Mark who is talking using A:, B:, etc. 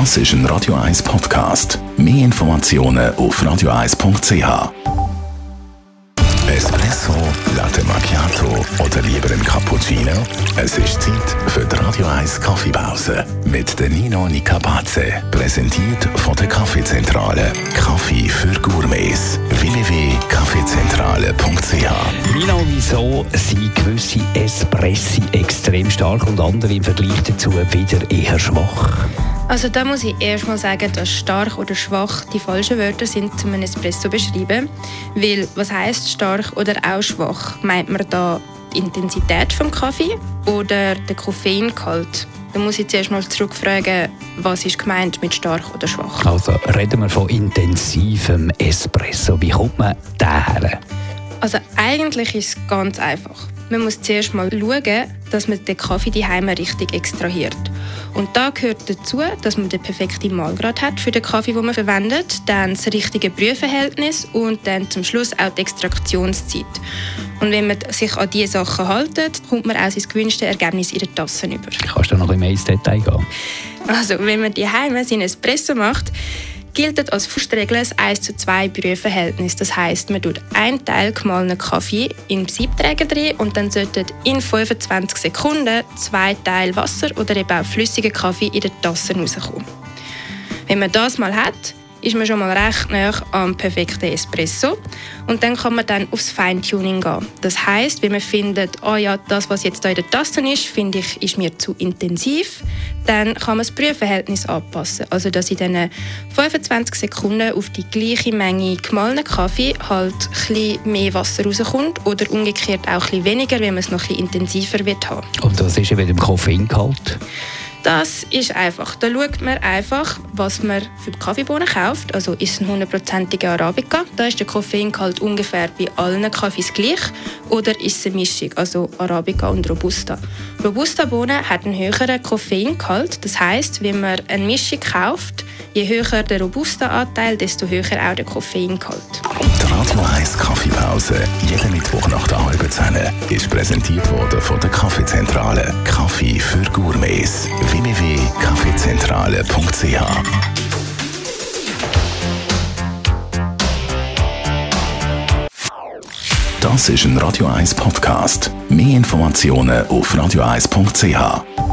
A: Das ist ein Radio 1 Podcast. Mehr Informationen auf radio1.ch. Espresso, Latte Macchiato oder lieber ein Cappuccino? Es ist Zeit für die Radio 1 Kaffeepause mit der Nino Nicapace. Präsentiert von der Kaffeezentrale. Kaffee für Gourmets. www.kaffeezentrale.ch
B: Nino, wieso sind gewisse Espressi extrem stark und andere im Vergleich dazu wieder eher schwach?
C: Also da muss ich erstmal sagen, dass stark oder schwach die falschen Wörter sind, um einen Espresso zu beschreiben. Weil was heißt stark oder auch schwach? Meint man da die Intensität vom Kaffee oder den Koffeingehalt? Da muss ich zuerst mal zurückfragen, was ist gemeint mit stark oder schwach?
B: Also reden wir von intensivem Espresso. Wie kommt man daher?
C: Also eigentlich ist es ganz einfach. Man muss zuerst mal schauen, dass man den Kaffee daheim richtig extrahiert. Und da gehört dazu, dass man den perfekten Mahlgrad hat für den Kaffee, den man verwendet, dann das richtige Brühverhältnis und dann zum Schluss auch die Extraktionszeit. Und wenn man sich an diese Sachen hält, kommt man auch sein gewünschtes Ergebnis in der Tasse über.
B: Kannst du noch ein bisschen mehr ins Detail gehen?
C: Also, wenn man daheim seinen Espresso macht, gilt als Faustregel ein 1 zu 2 Brühverhältnis. Das heißt, man tut einen Teil gemahlenen Kaffee in den Siebträger drin und dann sollten in 25 Sekunden zwei Teile Wasser oder eben auch flüssigen Kaffee in der Tasse rauskommen. Wenn man das mal hat, ist man schon mal recht nah am perfekten Espresso. Und dann kann man dann aufs Feintuning gehen. Das heißt, wenn man findet, oh ja, das, was jetzt da in der Tasse ist, finde ich, ist mir zu intensiv, dann kann man das Brühverhältnis anpassen. Also, dass in diesen 25 Sekunden auf die gleiche Menge gemahlenen Kaffee halt ein mehr Wasser rauskommt oder umgekehrt auch ein weniger, wenn man es noch ein intensiver wird haben.
B: Und was ist mit dem Koffeingehalt?
C: Das ist einfach. Da schaut man einfach, was man für die Kaffeebohnen kauft. Also ist es ein hundertprozentiger Arabica. Da ist der Koffeingehalt ungefähr bei allen Kaffees gleich. Oder ist es eine Mischung, also Arabica und Robusta. Robusta-Bohnen hat einen höheren Koffeingehalt. Das heißt, wenn man eine Mischung kauft, je höher der Robusta-Anteil, desto höher auch der Koffeingehalt.
A: Die Radio 1 Kaffeepause, jeden Mittwoch nach der halben Zehn, ist präsentiert worden von der Kaffeezentrale. Kaffee für Gourmets. www.kaffeezentrale.ch Das ist ein Radio 1 Podcast. Mehr Informationen auf radio1.ch.